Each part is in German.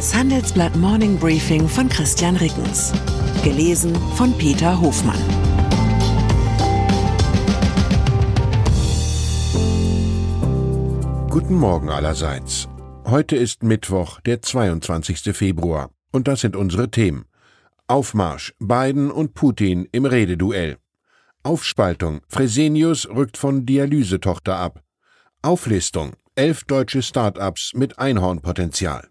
Das Handelsblatt Morning Briefing von Christian Rickens. Gelesen von Peter Hofmann. Guten Morgen allerseits. Heute ist Mittwoch, der 22. Februar. Und das sind unsere Themen. Aufmarsch, Biden und Putin im Rededuell. Aufspaltung, Fresenius rückt von Dialysetochter ab. Auflistung, elf deutsche Start-ups mit Einhornpotenzial.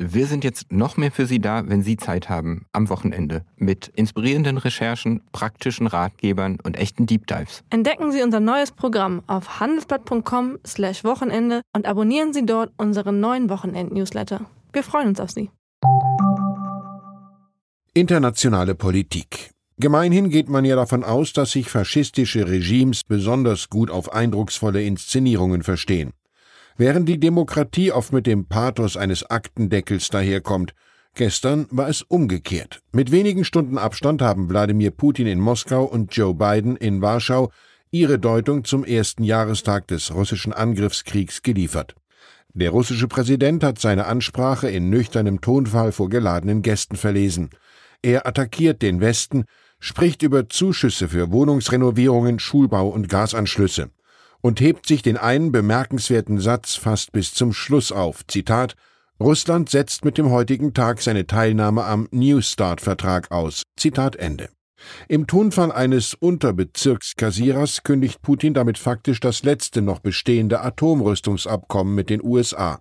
Wir sind jetzt noch mehr für Sie da, wenn Sie Zeit haben, am Wochenende, mit inspirierenden Recherchen, praktischen Ratgebern und echten Deep Dives. Entdecken Sie unser neues Programm auf handelsblatt.com/slash Wochenende und abonnieren Sie dort unseren neuen Wochenend-Newsletter. Wir freuen uns auf Sie. Internationale Politik. Gemeinhin geht man ja davon aus, dass sich faschistische Regimes besonders gut auf eindrucksvolle Inszenierungen verstehen. Während die Demokratie oft mit dem Pathos eines Aktendeckels daherkommt, gestern war es umgekehrt. Mit wenigen Stunden Abstand haben Wladimir Putin in Moskau und Joe Biden in Warschau ihre Deutung zum ersten Jahrestag des russischen Angriffskriegs geliefert. Der russische Präsident hat seine Ansprache in nüchternem Tonfall vor geladenen Gästen verlesen. Er attackiert den Westen, spricht über Zuschüsse für Wohnungsrenovierungen, Schulbau und Gasanschlüsse und hebt sich den einen bemerkenswerten Satz fast bis zum Schluss auf. Zitat Russland setzt mit dem heutigen Tag seine Teilnahme am New Start-Vertrag aus. Zitat Ende. Im Tonfall eines Unterbezirkskassierers kündigt Putin damit faktisch das letzte noch bestehende Atomrüstungsabkommen mit den USA.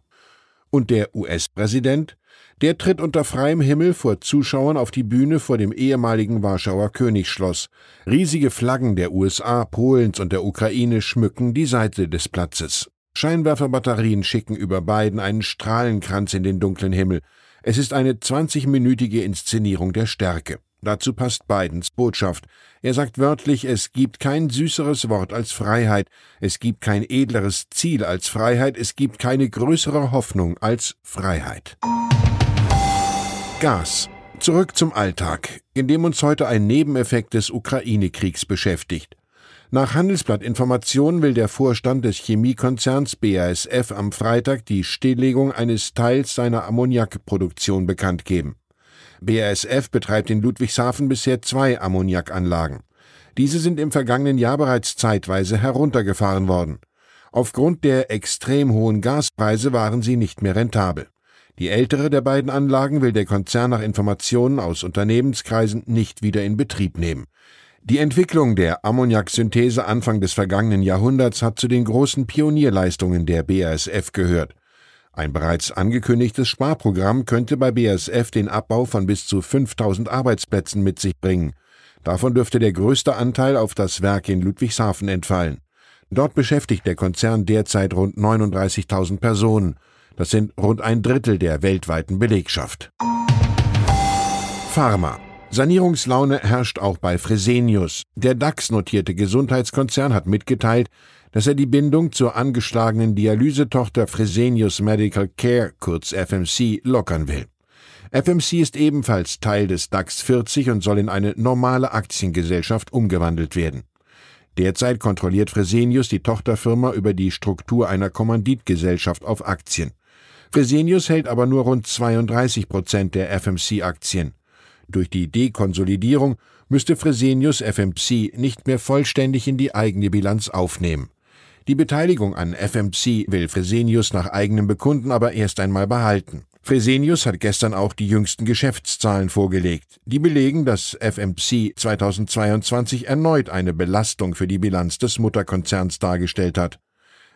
Und der US-Präsident der tritt unter freiem Himmel vor Zuschauern auf die Bühne vor dem ehemaligen Warschauer Königsschloss. Riesige Flaggen der USA, Polens und der Ukraine schmücken die Seite des Platzes. Scheinwerferbatterien schicken über beiden einen Strahlenkranz in den dunklen Himmel. Es ist eine 20-minütige Inszenierung der Stärke. Dazu passt Bidens Botschaft. Er sagt wörtlich, es gibt kein süßeres Wort als Freiheit, es gibt kein edleres Ziel als Freiheit, es gibt keine größere Hoffnung als Freiheit. Gas. Zurück zum Alltag, in dem uns heute ein Nebeneffekt des Ukraine-Kriegs beschäftigt. Nach Handelsblatt-Informationen will der Vorstand des Chemiekonzerns BASF am Freitag die Stilllegung eines Teils seiner Ammoniakproduktion bekannt geben. BASF betreibt in Ludwigshafen bisher zwei Ammoniakanlagen. Diese sind im vergangenen Jahr bereits zeitweise heruntergefahren worden. Aufgrund der extrem hohen Gaspreise waren sie nicht mehr rentabel. Die ältere der beiden Anlagen will der Konzern nach Informationen aus Unternehmenskreisen nicht wieder in Betrieb nehmen. Die Entwicklung der Ammoniaksynthese Anfang des vergangenen Jahrhunderts hat zu den großen Pionierleistungen der BASF gehört. Ein bereits angekündigtes Sparprogramm könnte bei BASF den Abbau von bis zu 5000 Arbeitsplätzen mit sich bringen. Davon dürfte der größte Anteil auf das Werk in Ludwigshafen entfallen. Dort beschäftigt der Konzern derzeit rund 39.000 Personen. Das sind rund ein Drittel der weltweiten Belegschaft. Pharma. Sanierungslaune herrscht auch bei Fresenius. Der DAX-notierte Gesundheitskonzern hat mitgeteilt, dass er die Bindung zur angeschlagenen Dialysetochter Fresenius Medical Care, kurz FMC, lockern will. FMC ist ebenfalls Teil des DAX 40 und soll in eine normale Aktiengesellschaft umgewandelt werden. Derzeit kontrolliert Fresenius die Tochterfirma über die Struktur einer Kommanditgesellschaft auf Aktien. Fresenius hält aber nur rund 32 Prozent der FMC-Aktien. Durch die Dekonsolidierung müsste Fresenius FMC nicht mehr vollständig in die eigene Bilanz aufnehmen. Die Beteiligung an FMC will Fresenius nach eigenem Bekunden aber erst einmal behalten. Fresenius hat gestern auch die jüngsten Geschäftszahlen vorgelegt. Die belegen, dass FMC 2022 erneut eine Belastung für die Bilanz des Mutterkonzerns dargestellt hat.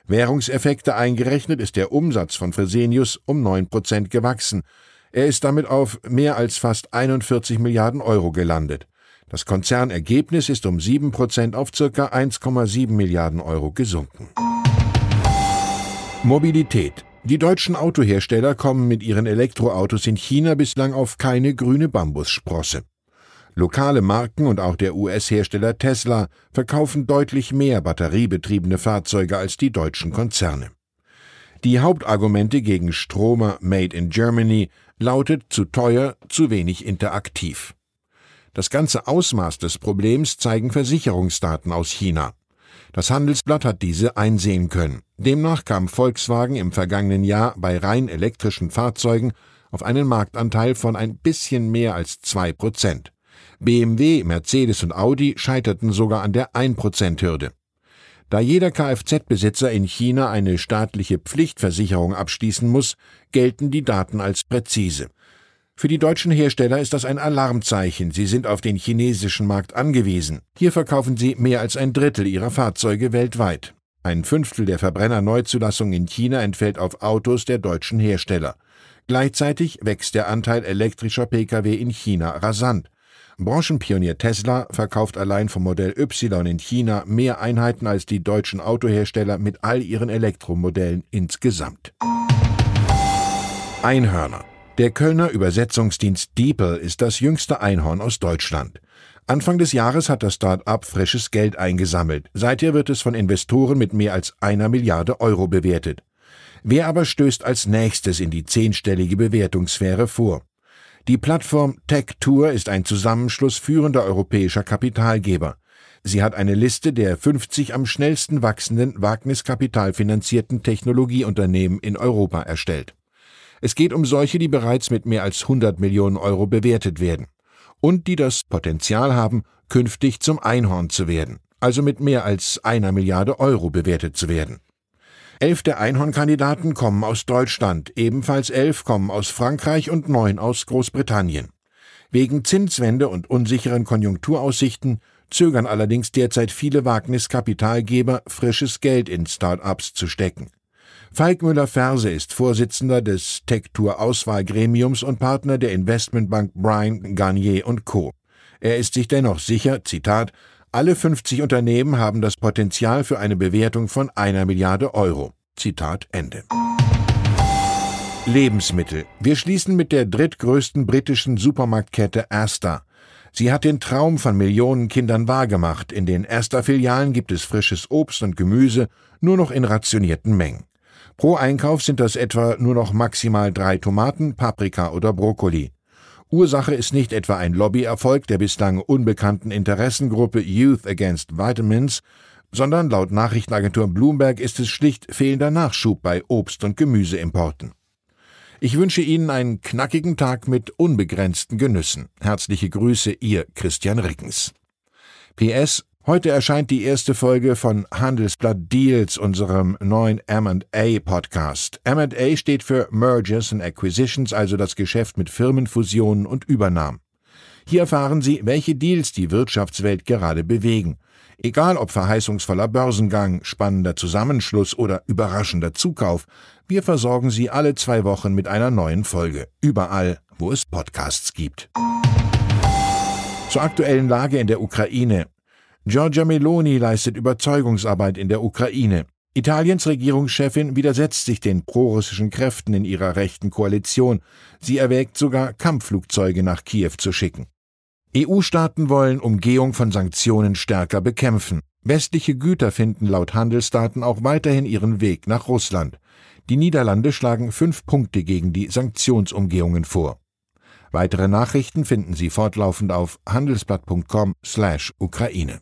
Währungseffekte eingerechnet ist der Umsatz von Fresenius um 9 Prozent gewachsen. Er ist damit auf mehr als fast 41 Milliarden Euro gelandet. Das Konzernergebnis ist um 7 Prozent auf ca. 1,7 Milliarden Euro gesunken. Mobilität. Die deutschen Autohersteller kommen mit ihren Elektroautos in China bislang auf keine grüne Bambussprosse. Lokale Marken und auch der US-Hersteller Tesla verkaufen deutlich mehr batteriebetriebene Fahrzeuge als die deutschen Konzerne. Die Hauptargumente gegen Stromer Made in Germany lautet zu teuer, zu wenig interaktiv. Das ganze Ausmaß des Problems zeigen Versicherungsdaten aus China. Das Handelsblatt hat diese einsehen können. Demnach kam Volkswagen im vergangenen Jahr bei rein elektrischen Fahrzeugen auf einen Marktanteil von ein bisschen mehr als zwei Prozent. BMW, Mercedes und Audi scheiterten sogar an der 1%-Hürde. Da jeder Kfz-Besitzer in China eine staatliche Pflichtversicherung abschließen muss, gelten die Daten als präzise. Für die deutschen Hersteller ist das ein Alarmzeichen. Sie sind auf den chinesischen Markt angewiesen. Hier verkaufen sie mehr als ein Drittel ihrer Fahrzeuge weltweit. Ein Fünftel der Verbrennerneuzulassung in China entfällt auf Autos der deutschen Hersteller. Gleichzeitig wächst der Anteil elektrischer Pkw in China rasant. Branchenpionier Tesla verkauft allein vom Modell Y in China mehr Einheiten als die deutschen Autohersteller mit all ihren Elektromodellen insgesamt. Einhörner. Der Kölner Übersetzungsdienst DeepL ist das jüngste Einhorn aus Deutschland. Anfang des Jahres hat das Start-up frisches Geld eingesammelt. Seither wird es von Investoren mit mehr als einer Milliarde Euro bewertet. Wer aber stößt als nächstes in die zehnstellige Bewertungssphäre vor? Die Plattform TechTour ist ein Zusammenschluss führender europäischer Kapitalgeber. Sie hat eine Liste der 50 am schnellsten wachsenden wagniskapitalfinanzierten Technologieunternehmen in Europa erstellt. Es geht um solche, die bereits mit mehr als 100 Millionen Euro bewertet werden und die das Potenzial haben, künftig zum Einhorn zu werden, also mit mehr als einer Milliarde Euro bewertet zu werden. Elf der Einhornkandidaten kommen aus Deutschland, ebenfalls elf kommen aus Frankreich und neun aus Großbritannien. Wegen Zinswende und unsicheren Konjunkturaussichten zögern allerdings derzeit viele Wagniskapitalgeber, frisches Geld in Start-ups zu stecken. Falk Müller-Ferse ist Vorsitzender des Tech-Tour-Auswahlgremiums und Partner der Investmentbank Brian Garnier Co. Er ist sich dennoch sicher, Zitat, alle 50 Unternehmen haben das Potenzial für eine Bewertung von einer Milliarde Euro. Zitat Ende. Lebensmittel. Wir schließen mit der drittgrößten britischen Supermarktkette Asda. Sie hat den Traum von Millionen Kindern wahrgemacht. In den Asda-Filialen gibt es frisches Obst und Gemüse nur noch in rationierten Mengen. Pro Einkauf sind das etwa nur noch maximal drei Tomaten, Paprika oder Brokkoli. Ursache ist nicht etwa ein Lobbyerfolg der bislang unbekannten Interessengruppe Youth Against Vitamins, sondern laut Nachrichtenagentur Bloomberg ist es schlicht fehlender Nachschub bei Obst- und Gemüseimporten. Ich wünsche Ihnen einen knackigen Tag mit unbegrenzten Genüssen. Herzliche Grüße, Ihr Christian Rickens. PS Heute erscheint die erste Folge von Handelsblatt Deals, unserem neuen M&A Podcast. M&A steht für Mergers and Acquisitions, also das Geschäft mit Firmenfusionen und Übernahmen. Hier erfahren Sie, welche Deals die Wirtschaftswelt gerade bewegen. Egal ob verheißungsvoller Börsengang, spannender Zusammenschluss oder überraschender Zukauf, wir versorgen Sie alle zwei Wochen mit einer neuen Folge. Überall, wo es Podcasts gibt. Zur aktuellen Lage in der Ukraine. Giorgia Meloni leistet Überzeugungsarbeit in der Ukraine. Italiens Regierungschefin widersetzt sich den prorussischen Kräften in ihrer rechten Koalition. Sie erwägt sogar, Kampfflugzeuge nach Kiew zu schicken. EU-Staaten wollen Umgehung von Sanktionen stärker bekämpfen. Westliche Güter finden laut Handelsdaten auch weiterhin ihren Weg nach Russland. Die Niederlande schlagen fünf Punkte gegen die Sanktionsumgehungen vor. Weitere Nachrichten finden Sie fortlaufend auf handelsblatt.com/Ukraine.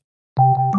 thank you